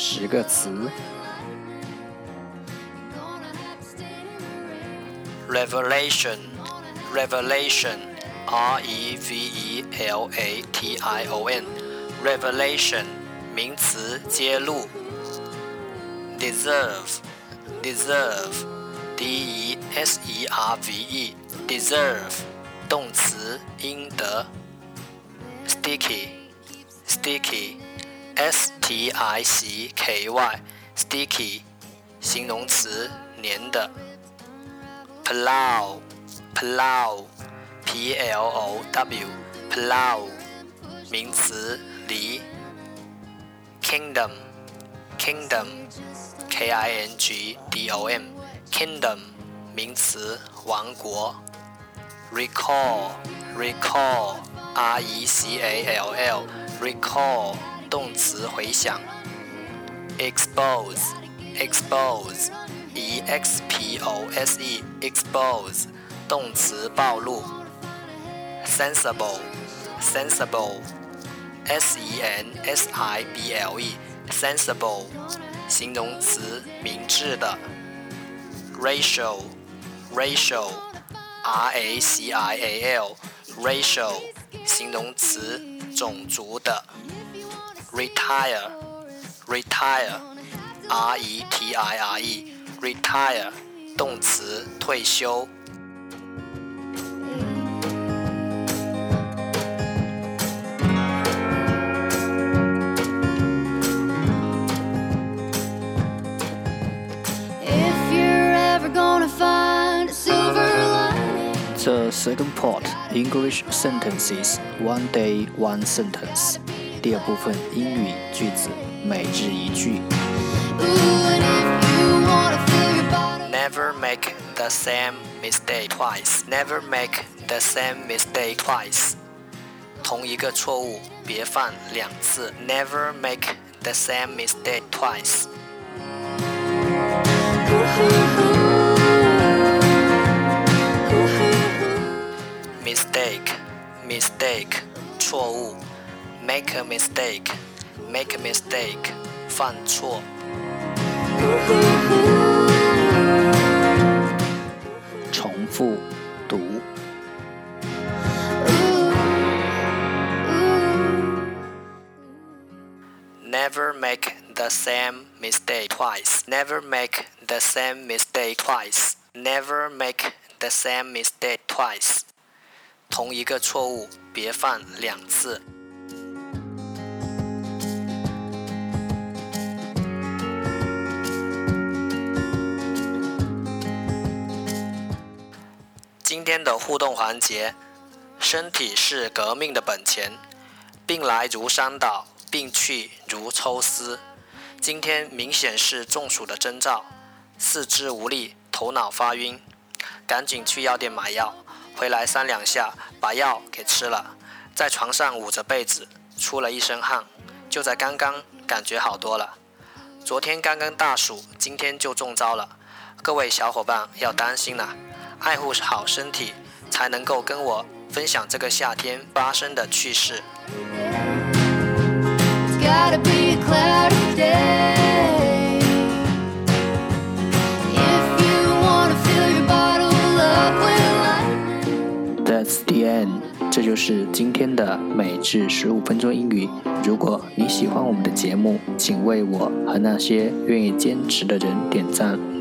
十个词：revelation，revelation，r e v e l a t i o n，revelation，名词，揭露。deserve，deserve，d e s e r v e，deserve，动词，应得。sticky，sticky。S T I C K Y，sticky，形容词，黏的。Plow，plow，P L O W，plow，名词，犁。Kingdom，kingdom，K I N G D O M，kingdom，名词，王国。Recall，recall，R E C A L L，recall。 动词回想，expose，expose，e x p o s e，expose，动词暴露。sensible，sensible，s e n s i b l e，sensible，形容词明智的。racial，racial，r a c i a l，racial，形容词种族的。retire, retire, r e t i r e, retire, 动词，退休。The second part English sentences, one day, one sentence. 第二部分英语句子每日一句。Never make the same mistake twice. Never make the same mistake twice. 同一个错误别犯两次。Never make the same mistake twice. Mistake, mistake, 错误。make a mistake, make a mistake，犯错。重复读。Never make the same mistake twice. Never make the same mistake twice. Never make the same mistake twice. 同一个错误，别犯两次。 今天的互动环节，身体是革命的本钱。病来如山倒，病去如抽丝。今天明显是中暑的征兆，四肢无力，头脑发晕，赶紧去药店买药。回来三两下，把药给吃了，在床上捂着被子，出了一身汗。就在刚刚，感觉好多了。昨天刚刚大暑，今天就中招了。各位小伙伴要担心了。爱护好身体，才能够跟我分享这个夏天发生的趣事。That's the end，这就是今天的每日十五分钟英语。如果你喜欢我们的节目，请为我和那些愿意坚持的人点赞。